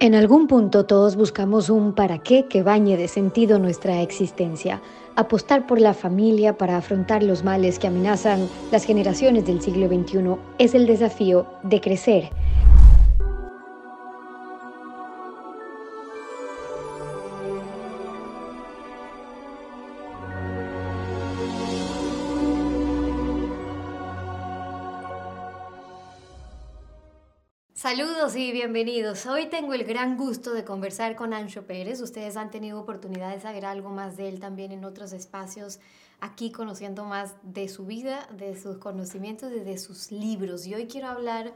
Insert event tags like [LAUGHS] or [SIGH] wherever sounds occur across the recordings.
En algún punto todos buscamos un para qué que bañe de sentido nuestra existencia. Apostar por la familia para afrontar los males que amenazan las generaciones del siglo XXI es el desafío de crecer Saludos y bienvenidos. Hoy tengo el gran gusto de conversar con Ancho Pérez. Ustedes han tenido oportunidad de saber algo más de él también en otros espacios, aquí conociendo más de su vida, de sus conocimientos y de sus libros. Y hoy quiero hablar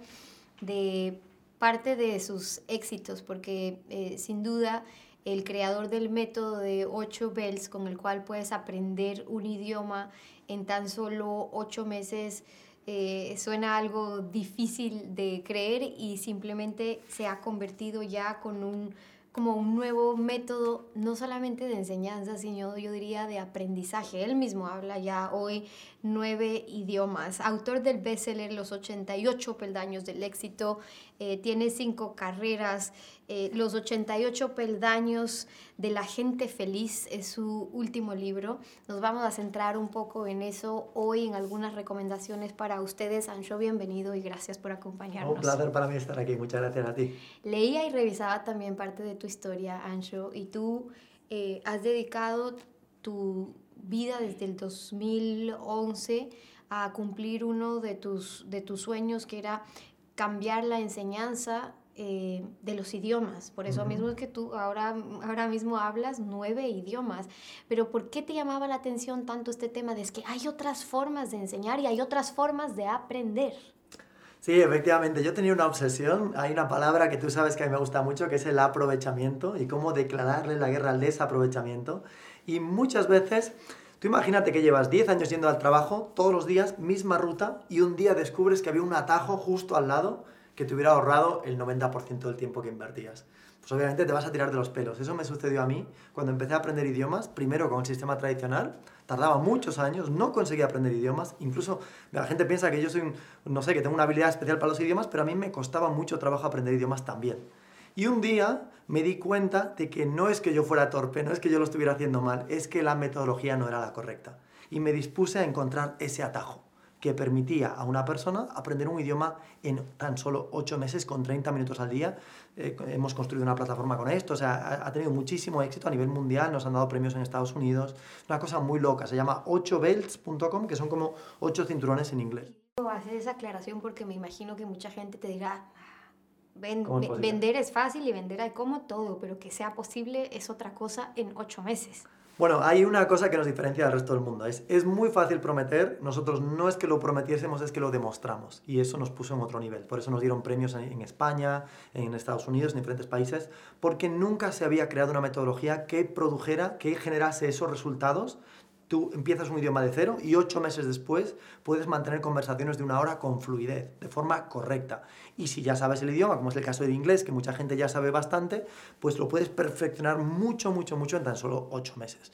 de parte de sus éxitos, porque eh, sin duda el creador del método de 8 bells, con el cual puedes aprender un idioma en tan solo 8 meses, eh, suena algo difícil de creer y simplemente se ha convertido ya con un como un nuevo método, no solamente de enseñanza, sino yo diría de aprendizaje. Él mismo habla ya hoy nueve idiomas, autor del bestseller Los 88 peldaños del éxito, eh, tiene cinco carreras, eh, Los 88 peldaños de la gente feliz es su último libro. Nos vamos a centrar un poco en eso hoy, en algunas recomendaciones para ustedes. Ancho, bienvenido y gracias por acompañarnos. Un placer para mí estar aquí, muchas gracias a ti. Leía y revisaba también parte de tu historia, Ancho, y tú eh, has dedicado tu vida desde el 2011 a cumplir uno de tus, de tus sueños, que era cambiar la enseñanza eh, de los idiomas. Por eso mismo es que tú ahora, ahora mismo hablas nueve idiomas. Pero ¿por qué te llamaba la atención tanto este tema de que hay otras formas de enseñar y hay otras formas de aprender? Sí, efectivamente, yo tenía una obsesión, hay una palabra que tú sabes que a mí me gusta mucho, que es el aprovechamiento y cómo declararle la guerra al desaprovechamiento. Y muchas veces, tú imagínate que llevas 10 años yendo al trabajo, todos los días, misma ruta, y un día descubres que había un atajo justo al lado que te hubiera ahorrado el 90% del tiempo que invertías. Pues obviamente te vas a tirar de los pelos. Eso me sucedió a mí cuando empecé a aprender idiomas, primero con el sistema tradicional, tardaba muchos años, no conseguía aprender idiomas, incluso la gente piensa que yo soy, no sé, que tengo una habilidad especial para los idiomas, pero a mí me costaba mucho trabajo aprender idiomas también. Y un día me di cuenta de que no es que yo fuera torpe, no es que yo lo estuviera haciendo mal, es que la metodología no era la correcta. Y me dispuse a encontrar ese atajo que permitía a una persona aprender un idioma en tan solo 8 meses con 30 minutos al día. Eh, hemos construido una plataforma con esto, o sea, ha, tenido muchísimo éxito a nivel mundial, nos han dado premios en Estados Unidos, una cosa muy loca, se llama 8belts.com, que son como 8 cinturones en inglés. Hacer esa aclaración porque me imagino que mucha gente te dirá, vender es fácil y vender hay como todo, pero que sea posible es otra cosa en 8 meses. Bueno, hay una cosa que nos diferencia del resto del mundo. Es, es muy fácil prometer. Nosotros no es que lo prometiésemos, es que lo demostramos. Y eso nos puso en otro nivel. Por eso nos dieron premios en, España, en Estados Unidos, en diferentes países, porque nunca se había creado una metodología que produjera, que generase esos resultados tú empiezas un idioma de cero y ocho meses después puedes mantener conversaciones de una hora con fluidez, de forma correcta. Y si ya sabes el idioma, como es el caso del inglés, que mucha gente ya sabe bastante, pues lo puedes perfeccionar mucho, mucho, mucho en tan solo ocho meses.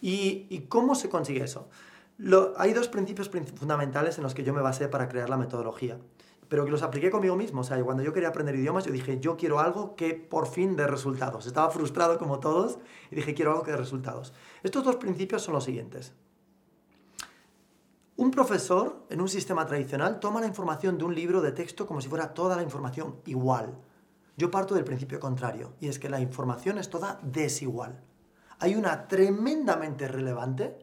¿Y, cómo se consigue eso? hay dos principios fundamentales en los que yo me basé para crear la metodología pero que los apliqué conmigo mismo. O sea, cuando yo quería aprender idiomas, yo dije, yo quiero algo que por fin dé resultados. Estaba frustrado como todos y dije, quiero algo que dé resultados. Estos dos principios son los siguientes. Un profesor en un sistema tradicional toma la información de un libro de texto como si fuera toda la información igual. Yo parto del principio contrario, y es que la información es toda desigual. Hay una tremendamente relevante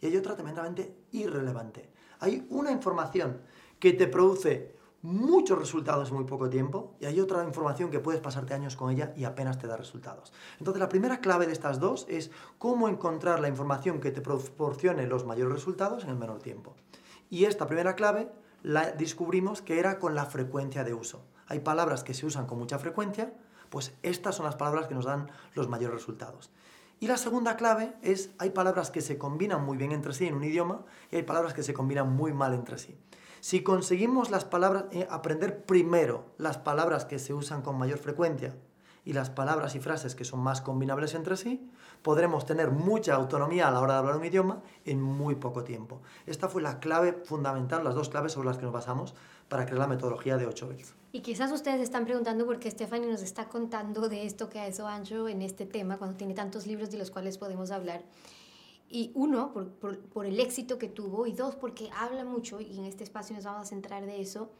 y hay otra tremendamente irrelevante. Hay una información que te produce muchos resultados en muy poco tiempo y hay otra información que puedes pasarte años con ella y apenas te da resultados. Entonces la primera clave de estas dos es cómo encontrar la información que te proporcione los mayores resultados en el menor tiempo. Y esta primera clave la descubrimos que era con la frecuencia de uso. Hay palabras que se usan con mucha frecuencia, pues estas son las palabras que nos dan los mayores resultados. Y la segunda clave es, hay palabras que se combinan muy bien entre sí en un idioma y hay palabras que se combinan muy mal entre sí. Si conseguimos eh, aprender primero las palabras que se usan con mayor frecuencia y las palabras y frases que son más combinables entre sí, podremos tener mucha autonomía a la hora de hablar un idioma en muy poco tiempo. Esta fue la clave fundamental, las dos claves sobre las que nos basamos para crear la metodología de 8 veces. Y quizás ustedes están preguntando por qué Stephanie nos está contando de esto que ha hecho Ancho en este tema, cuando tiene tantos libros de los cuales podemos hablar. Y uno, por, por, por, el éxito que tuvo, y dos, porque habla mucho, y en este espacio nos vamos a centrar de eso,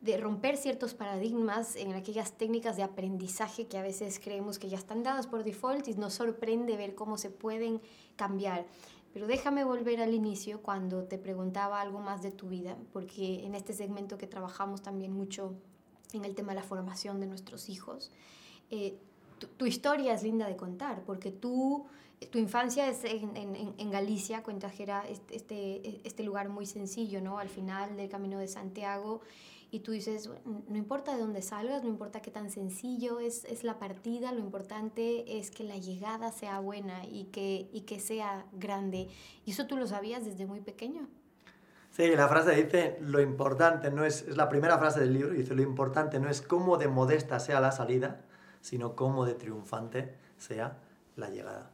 de romper ciertos paradigmas en aquellas técnicas de aprendizaje que a veces creemos que ya están dadas por default y nos sorprende ver cómo se pueden cambiar. Pero déjame volver al inicio cuando te preguntaba algo más de tu vida, porque en este segmento que trabajamos también mucho en el tema de la formación de nuestros hijos, eh, tu, historia es linda de contar, porque tú, tu infancia es en, en, en Galicia, cuentas que este, este, este lugar muy sencillo, ¿no? Al final del Camino de Santiago, y tú dices, no importa de dónde salgas, no importa qué tan sencillo es, es la partida, lo importante es que la llegada sea buena y que, y que sea grande. ¿Y eso tú lo sabías desde muy pequeño? Sí, la frase dice, lo importante no es, es la primera frase del libro, dice, lo importante no es cómo de modesta sea la salida, sino cómo de triunfante sea la llegada.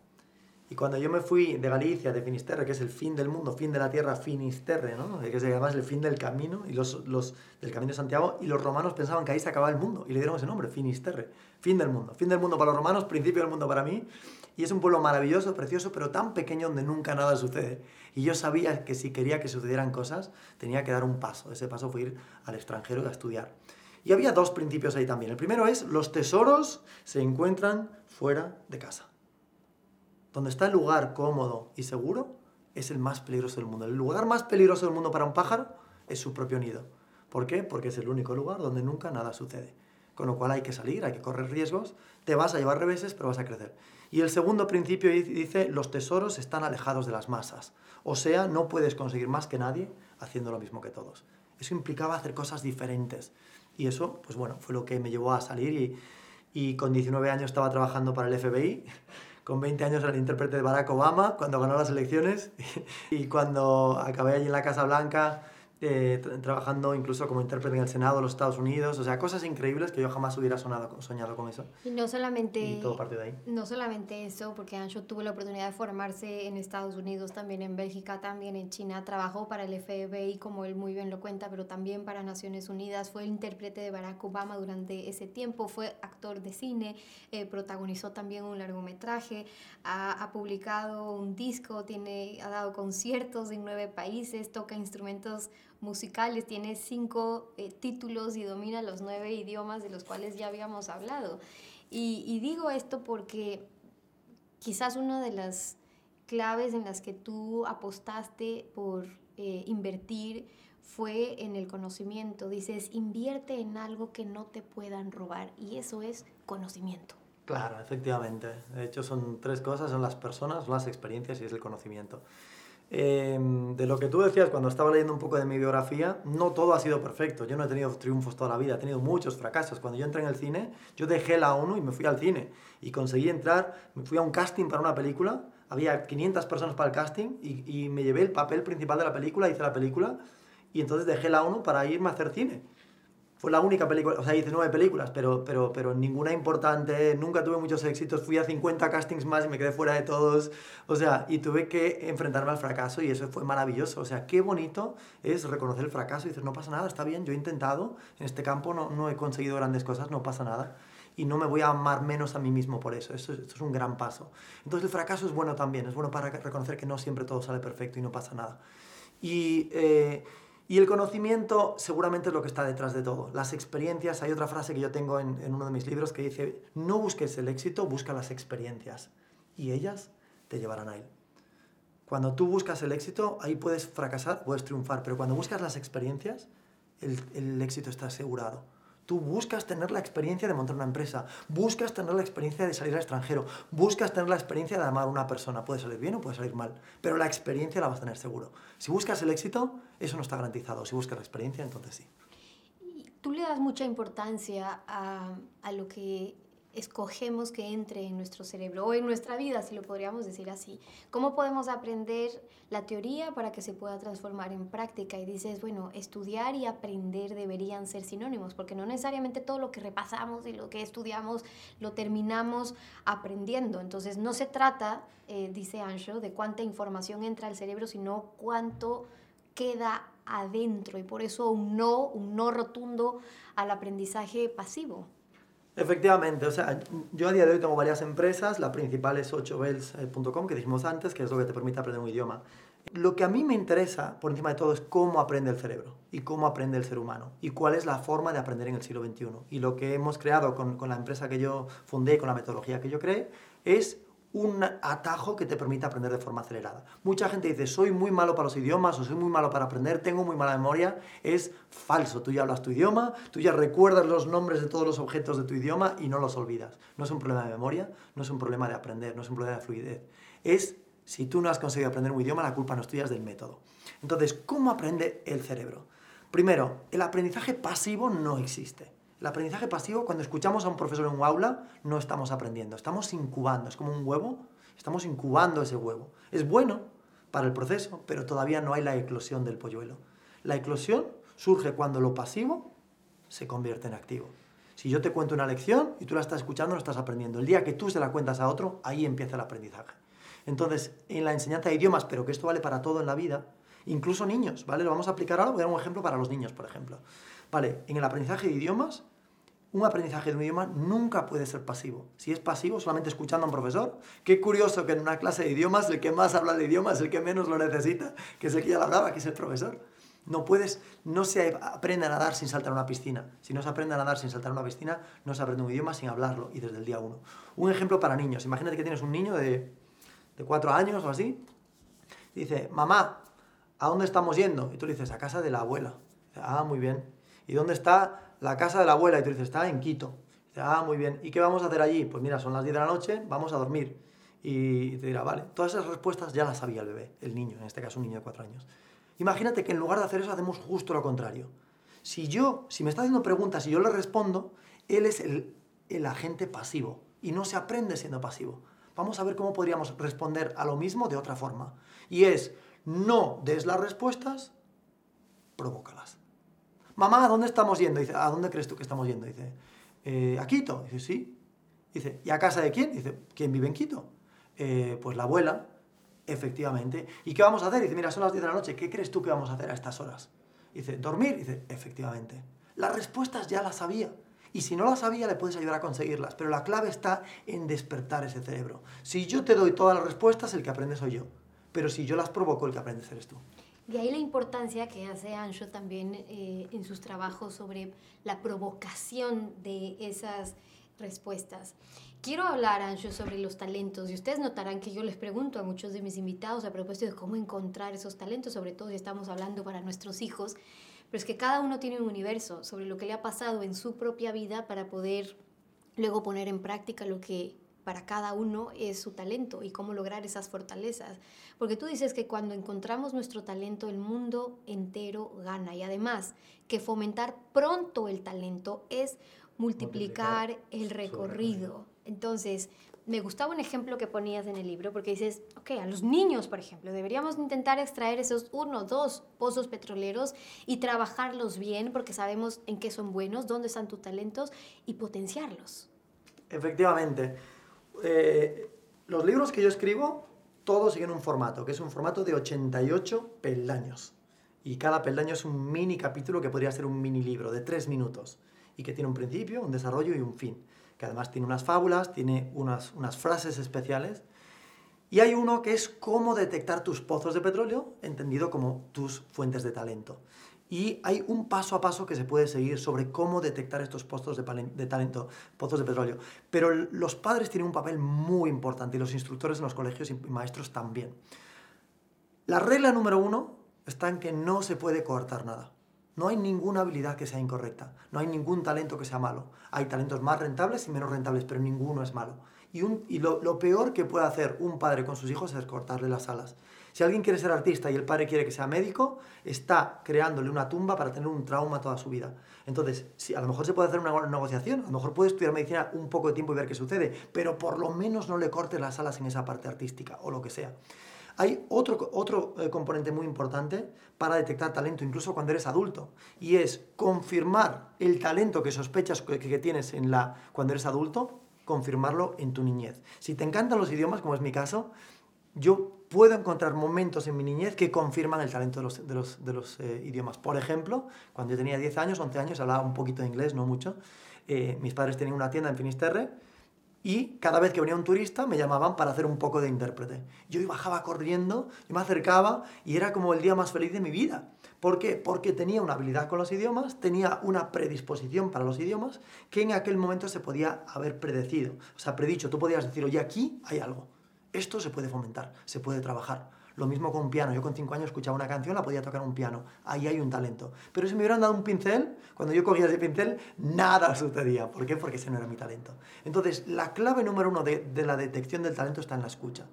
Y cuando yo me fui de Galicia, de Finisterre, que es el fin del mundo, fin de la tierra, Finisterre, ¿no? que es además el fin del camino, y los, los, del camino de Santiago, y los romanos pensaban que ahí se acababa el mundo, y le dieron ese nombre, Finisterre, fin del mundo. Fin del mundo para los romanos, principio del mundo para mí, y es un pueblo maravilloso, precioso, pero tan pequeño donde nunca nada sucede. Y yo sabía que si quería que sucedieran cosas, tenía que dar un paso. Ese paso fue ir al extranjero a estudiar. Y había dos principios ahí también. El primero es, los tesoros se encuentran fuera de casa. Donde está el lugar cómodo y seguro, es el más peligroso del mundo. El lugar más peligroso del mundo para un pájaro es su propio nido. ¿Por qué? Porque es el único lugar donde nunca nada sucede. Con lo cual hay que salir, hay que correr riesgos, te vas a llevar reveses, pero vas a crecer. Y el segundo principio dice, los tesoros están alejados de las masas. O sea, no puedes conseguir más que nadie haciendo lo mismo que todos. Eso implicaba hacer cosas diferentes. Y eso, pues bueno, fue lo que me llevó a salir y, y con 19 años estaba trabajando para el FBI [LAUGHS] con 20 años era el intérprete de Barack Obama cuando ganó las elecciones [LAUGHS] y cuando acabé allí en la Casa Blanca eh, trabajando incluso como intérprete en el Senado de los Estados Unidos, o sea, cosas increíbles que yo jamás hubiera sonado, soñado con eso. Y no solamente... Y todo partió de ahí. No solamente eso, porque Ancho tuvo la oportunidad de formarse en Estados Unidos, también en Bélgica, también en China, trabajó para el FBI, como él muy bien lo cuenta, pero también para Naciones Unidas, fue el intérprete de Barack Obama durante ese tiempo, fue actor de cine, eh, protagonizó también un largometraje, ha, ha publicado un disco, tiene, ha dado conciertos en nueve países, toca instrumentos musicales, tiene cinco eh, títulos y domina los nueve idiomas de los cuales ya habíamos hablado. Y, y, digo esto porque quizás una de las claves en las que tú apostaste por eh, invertir fue en el conocimiento. Dices, invierte en algo que no te puedan robar y eso es conocimiento. Claro, efectivamente. De hecho, son tres cosas, son las personas, son las experiencias y es el conocimiento. Eh, de lo que tú decías cuando estaba leyendo un poco de mi biografía, no todo ha sido perfecto. Yo no he tenido triunfos toda la vida, he tenido muchos fracasos. Cuando yo entré en el cine, yo dejé la ONU y me fui al cine. Y conseguí entrar, me fui a un casting para una película, había 500 personas para el casting y, y me llevé el papel principal de la película, hice la película y entonces dejé la ONU para irme a hacer cine fue la única película, o sea, hice nueve películas, pero, pero, pero ninguna importante, nunca tuve muchos éxitos, fui a 50 castings más y me quedé fuera de todos, o sea, y tuve que enfrentarme al fracaso y eso fue maravilloso, o sea, qué bonito es reconocer el fracaso y decir, no pasa nada, está bien, yo he intentado, en este campo no, no he conseguido grandes cosas, no pasa nada, y no me voy a amar menos a mí mismo por eso, eso, esto es un gran paso. Entonces el fracaso es bueno también, es bueno para reconocer que no siempre todo sale perfecto y no pasa nada. Y... Eh, y el conocimiento seguramente es lo que está detrás de todo. Las experiencias, hay otra frase que yo tengo en, uno de mis libros que dice, no busques el éxito, busca las experiencias. Y ellas te llevarán a él. Cuando tú buscas el éxito, ahí puedes fracasar, puedes triunfar, pero cuando buscas las experiencias, el éxito está asegurado. Tú buscas tener la experiencia de montar una empresa, buscas tener la experiencia de salir al extranjero, buscas tener la experiencia de amar a una persona. Puede salir bien o puede salir mal, pero la experiencia la vas a tener seguro. Si buscas el éxito, eso no está garantizado. Si buscas la experiencia, entonces sí. Tú le das mucha importancia a, a lo que escogemos que entre en nuestro cerebro o en nuestra vida, si lo podríamos decir así. ¿Cómo podemos aprender la teoría para que se pueda transformar en práctica? Y dices, bueno, estudiar y aprender deberían ser sinónimos, porque no necesariamente todo lo que repasamos y lo que estudiamos lo terminamos aprendiendo. Entonces, no se trata, eh, dice Ancho, de cuánta información entra al cerebro, sino cuánto queda adentro y por eso un no, un no rotundo al aprendizaje pasivo. Efectivamente, o sea, yo a día de hoy tengo varias empresas, la principal es 8bells.com, que dijimos antes, que es lo que te permite aprender un idioma. Lo que a mí me interesa, por encima de todo, es cómo aprende el cerebro y cómo aprende el ser humano y cuál es la forma de aprender en el siglo XXI. Y lo que hemos creado con, con la empresa que yo fundé, con la metodología que yo creé, es un atajo que te permite aprender de forma acelerada. Mucha gente dice, soy muy malo para los idiomas o soy muy malo para aprender, tengo muy mala memoria. Es falso, tú ya hablas tu idioma, tú ya recuerdas los nombres de todos los objetos de tu idioma y no los olvidas. No es un problema de memoria, no es un problema de aprender, no es un problema de fluidez. Es, si tú no has conseguido aprender un idioma, la culpa no es tuya, es del método. Entonces, ¿cómo aprende el cerebro? Primero, el aprendizaje pasivo no existe. El aprendizaje pasivo, cuando escuchamos a un profesor en un aula, no estamos aprendiendo, estamos incubando, es como un huevo, estamos incubando ese huevo. Es bueno para el proceso, pero todavía no hay la eclosión del polluelo. La eclosión surge cuando lo pasivo se convierte en activo. Si yo te cuento una lección y tú la estás escuchando, lo estás aprendiendo. El día que tú se la cuentas a otro, ahí empieza el aprendizaje. Entonces, en la enseñanza de idiomas, pero que esto vale para todo en la vida, incluso niños, ¿vale? Lo vamos a aplicar ahora, voy a dar un ejemplo para los niños, por ejemplo. Vale, en el aprendizaje de idiomas, un aprendizaje de un idioma nunca puede ser pasivo. Si es pasivo, solamente escuchando a un profesor, qué curioso que en una clase de idiomas el que más habla de idioma es el que menos lo necesita, que es el que ya lo hablaba, que es el profesor. No puedes, no se aprende a nadar sin saltar una piscina. Si no se aprende a nadar sin saltar una piscina, no se aprende un idioma sin hablarlo y desde el día uno. Un ejemplo para niños. Imagínate que tienes un niño de, de cuatro años o así. dice, mamá, ¿a dónde estamos yendo? Y tú le dices, a casa de la abuela. ah, muy bien. ¿Y dónde está la casa de la abuela? Y tú dices, está en Quito. Ah, muy bien. ¿Y qué vamos a hacer allí? Pues mira, son las 10 de la noche, vamos a dormir. Y te dirá, vale. Todas esas respuestas ya las sabía el bebé, el niño, en este caso un niño de 4 años. Imagínate que en lugar de hacer eso hacemos justo lo contrario. Si yo, si me está haciendo preguntas y yo le respondo, él es el, el agente pasivo y no se aprende siendo pasivo. Vamos a ver cómo podríamos responder a lo mismo de otra forma. Y es, no des las respuestas, provócalas. Mamá, ¿a dónde estamos yendo? Dice, ¿a dónde crees tú que estamos yendo? Dice, eh, ¿a Quito? Dice, sí. Dice, ¿y a casa de quién? Dice, ¿quién vive en Quito? Eh, pues la abuela, efectivamente. ¿Y qué vamos a hacer? Dice, mira, son las 10 de la noche, ¿qué crees tú que vamos a hacer a estas horas? Dice, ¿dormir? Dice, efectivamente. Las respuestas ya las sabía. Y si no las sabía, le puedes ayudar a conseguirlas. Pero la clave está en despertar ese cerebro. Si yo te doy todas las respuestas, el que aprende soy yo. Pero si yo las provoco, el que aprende eres tú. De ahí la importancia que hace Ancho también eh, en sus trabajos sobre la provocación de esas respuestas. Quiero hablar, Ancho, sobre los talentos y ustedes notarán que yo les pregunto a muchos de mis invitados a propósito de cómo encontrar esos talentos, sobre todo si estamos hablando para nuestros hijos, pero es que cada uno tiene un universo sobre lo que le ha pasado en su propia vida para poder luego poner en práctica lo que para cada uno es su talento y cómo lograr esas fortalezas. Porque tú dices que cuando encontramos nuestro talento, el mundo entero gana. Y además, que fomentar pronto el talento es multiplicar, el recorrido. Entonces, me gustaba un ejemplo que ponías en el libro porque dices, ok, a los niños, por ejemplo, deberíamos intentar extraer esos uno, dos pozos petroleros y trabajarlos bien porque sabemos en qué son buenos, dónde están tus talentos y potenciarlos. Efectivamente. Eh, los libros que yo escribo, todos siguen un formato, que es un formato de 88 peldaños. Y cada peldaño es un mini capítulo que podría ser un mini libro de tres minutos y que tiene un principio, un desarrollo y un fin. Que además tiene unas fábulas, tiene unas, unas frases especiales. Y hay uno que es cómo detectar tus pozos de petróleo, entendido como tus fuentes de talento. Y hay un paso a paso que se puede seguir sobre cómo detectar estos pozos de, talento, pozos de petróleo. Pero los padres tienen un papel muy importante y los instructores en los colegios y maestros también. La regla número uno está en que no se puede cortar nada. No hay ninguna habilidad que sea incorrecta, no hay ningún talento que sea malo. Hay talentos más rentables y menos rentables, pero ninguno es malo. Y lo, lo, peor que puede hacer un padre con sus hijos es cortarle las alas. Si alguien quiere ser artista y el padre quiere que sea médico, está creándole una tumba para tener un trauma toda su vida. Entonces, a lo mejor se puede hacer una negociación, a lo mejor puede estudiar medicina un poco de tiempo y ver qué sucede, pero por lo menos no le cortes las alas en esa parte artística o lo que sea. Hay otro, otro eh, componente muy importante para detectar talento, incluso cuando eres adulto, y es confirmar el talento que sospechas que, que tienes en la, cuando eres adulto, confirmarlo en tu niñez. Si te encantan los idiomas, como es mi caso, yo puedo encontrar momentos en mi niñez que confirman el talento de los, de los, de los eh, idiomas. Por ejemplo, cuando yo tenía 10 años, 11 años, hablaba un poquito de inglés, no mucho. Eh, mis padres tenían una tienda en Finisterre y cada vez que venía un turista me llamaban para hacer un poco de intérprete. Yo bajaba corriendo, yo me acercaba y era como el día más feliz de mi vida. ¿Por qué? Porque tenía una habilidad con los idiomas, tenía una predisposición para los idiomas que en aquel momento se podía haber predecido. O sea, predicho, tú podías decir, oye, aquí hay algo. Esto se puede fomentar, se puede trabajar. Lo mismo con un piano. Yo con cinco años escuchaba una canción, la podía tocar un piano. Ahí hay un talento. Pero si me hubieran dado un pincel, cuando yo cogía ese pincel, nada sucedía. ¿Por qué? Porque ese no era mi talento. Entonces, la clave número uno de, de la detección del talento está en la escucha.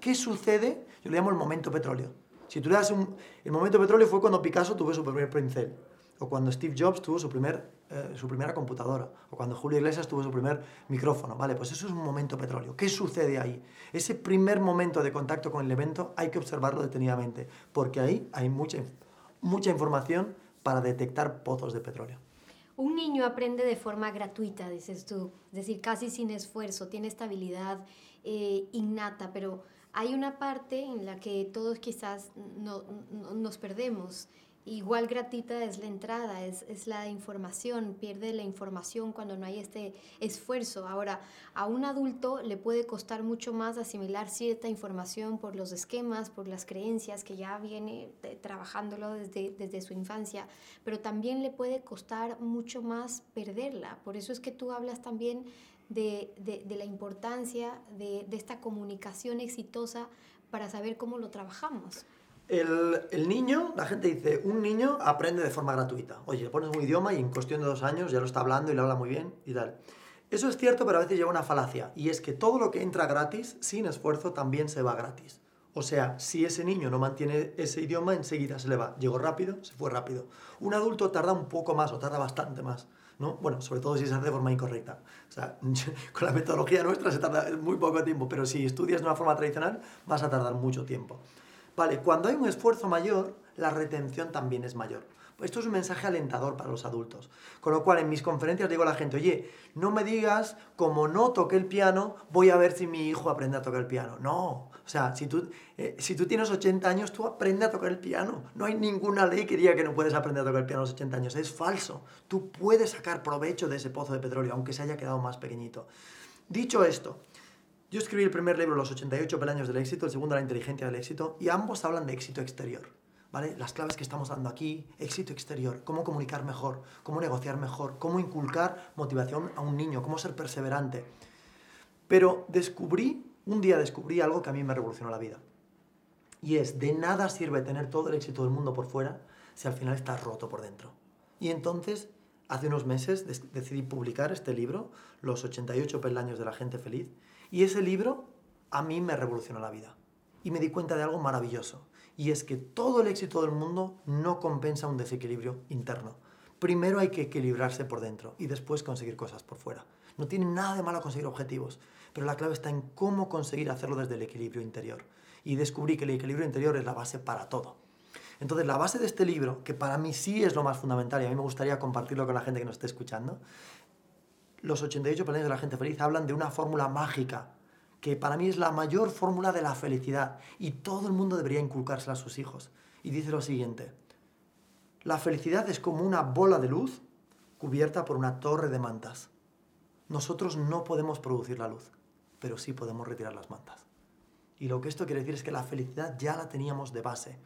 ¿Qué sucede? Yo le llamo el momento petróleo. Si tú le das un... El momento petróleo fue cuando Picasso tuvo su primer pincel o cuando Steve Jobs tuvo su, primer, eh, su primera computadora, o cuando Julio Iglesias tuvo su primer micrófono, ¿vale? Pues eso es un momento petróleo. ¿Qué sucede ahí? Ese primer momento de contacto con el evento hay que observarlo detenidamente, porque ahí hay mucha, mucha información para detectar pozos de petróleo. Un niño aprende de forma gratuita, dices tú, es decir, casi sin esfuerzo, tiene estabilidad eh, innata, pero hay una parte en la que todos quizás no, nos perdemos igual gratuita es la entrada, es, es, la información, pierde la información cuando no hay este esfuerzo. Ahora, a un adulto le puede costar mucho más asimilar cierta información por los esquemas, por las creencias que ya viene eh, trabajándolo desde, desde su infancia, pero también le puede costar mucho más perderla. Por eso es que tú hablas también de, de, de la importancia de, de esta comunicación exitosa para saber cómo lo trabajamos. El, niño, la gente dice, un niño aprende de forma gratuita. Oye, le pones un idioma y en cuestión de dos años ya lo está hablando y lo habla muy bien y tal. Eso es cierto, pero a veces lleva una falacia. Y es que todo lo que entra gratis, sin esfuerzo, también se va gratis. O sea, si ese niño no mantiene ese idioma, enseguida se le va. Llegó rápido, se fue rápido. Un adulto tarda un poco más o tarda bastante más. ¿no? Bueno, sobre todo si se hace de forma incorrecta. O sea, [LAUGHS] con la metodología nuestra se tarda muy poco tiempo, pero si estudias de una forma tradicional, vas a tardar mucho tiempo. Vale, cuando hay un esfuerzo mayor, la retención también es mayor. Esto es un mensaje alentador para los adultos. Con lo cual, en mis conferencias digo a la gente, oye, no me digas, como no toqué el piano, voy a ver si mi hijo aprende a tocar el piano. No, o sea, si tú, eh, si tú tienes 80 años, tú aprende a tocar el piano. No hay ninguna ley que diga que no puedes aprender a tocar el piano a los 80 años. Es falso. Tú puedes sacar provecho de ese pozo de petróleo, aunque se haya quedado más pequeñito. Dicho esto, yo escribí el primer libro, Los 88 peldaños del éxito, el segundo, La inteligencia del éxito, y ambos hablan de éxito exterior. ¿Vale? Las claves que estamos dando aquí, éxito exterior, cómo comunicar mejor, cómo negociar mejor, cómo inculcar motivación a un niño, cómo ser perseverante. Pero descubrí, un día descubrí algo que a mí me revolucionó la vida. Y es, de nada sirve tener todo el éxito del mundo por fuera si al final estás roto por dentro. Y entonces, hace unos meses decidí publicar este libro, Los 88 peldaños de la gente feliz, y ese libro a mí me revolucionó la vida. Y me di cuenta de algo maravilloso. Y es que todo el éxito del mundo no compensa un desequilibrio interno. Primero hay que equilibrarse por dentro y después conseguir cosas por fuera. No tiene nada de malo conseguir objetivos, pero la clave está en cómo conseguir hacerlo desde el equilibrio interior. Y descubrí que el equilibrio interior es la base para todo. Entonces, la base de este libro, que para mí sí es lo más fundamental y a mí me gustaría compartirlo con la gente que nos esté escuchando, los 88 planes de la gente feliz hablan de una fórmula mágica, que para mí es la mayor fórmula de la felicidad y todo el mundo debería inculcársela a sus hijos. Y dice lo siguiente, la felicidad es como una bola de luz cubierta por una torre de mantas. Nosotros no podemos producir la luz, pero sí podemos retirar las mantas. Y lo que esto quiere decir es que la felicidad ya la teníamos de base.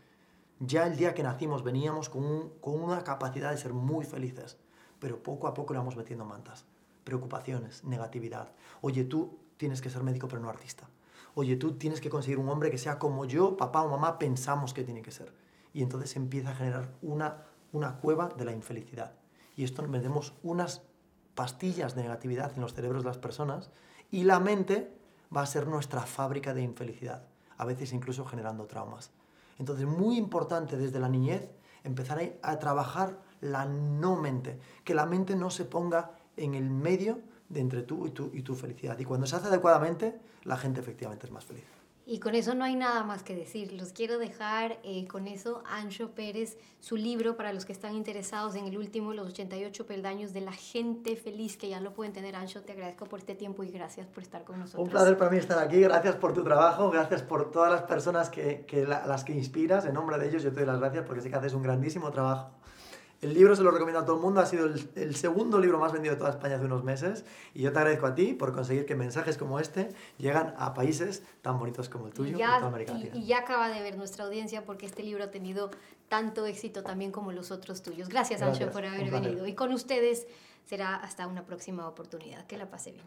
Ya el día que nacimos veníamos con, con una capacidad de ser muy felices, pero poco a poco le vamos metiendo mantas preocupaciones, negatividad. Oye, tú tienes que ser médico pero no artista. Oye, tú tienes que conseguir un hombre que sea como yo, papá o mamá, pensamos que tiene que ser. Y entonces empieza a generar una, una cueva de la infelicidad. Y esto metemos unas pastillas de negatividad en los cerebros de las personas y la mente va a ser nuestra fábrica de infelicidad, a veces incluso generando traumas. Entonces, muy importante desde la niñez empezar a trabajar la no mente, que la mente no se ponga en el medio de entre tú y tu, y tu felicidad. Y cuando se hace adecuadamente, la gente efectivamente es más feliz. Y con eso no hay nada más que decir. Los quiero dejar eh, con eso. Ancho Pérez, su libro para los que están interesados en el último, Los 88 peldaños de la gente feliz, que ya lo pueden tener. Ancho, te agradezco por este tiempo y gracias por estar con nosotros. Un placer para mí estar aquí. Gracias por tu trabajo. Gracias por todas las personas que, que las que inspiras. En nombre de ellos, yo te doy las gracias porque sé que haces un grandísimo trabajo. El libro se lo recomiendo a todo el mundo, ha sido el, segundo libro más vendido de toda España hace unos meses y yo te agradezco a ti por conseguir que mensajes como este llegan a países tan bonitos como el tuyo y ya, América Latina. Y, ya acaba de ver nuestra audiencia porque este libro ha tenido tanto éxito también como los otros tuyos. Gracias, Ancho, por haber venido. Y con ustedes será hasta una próxima oportunidad. Que la pase bien.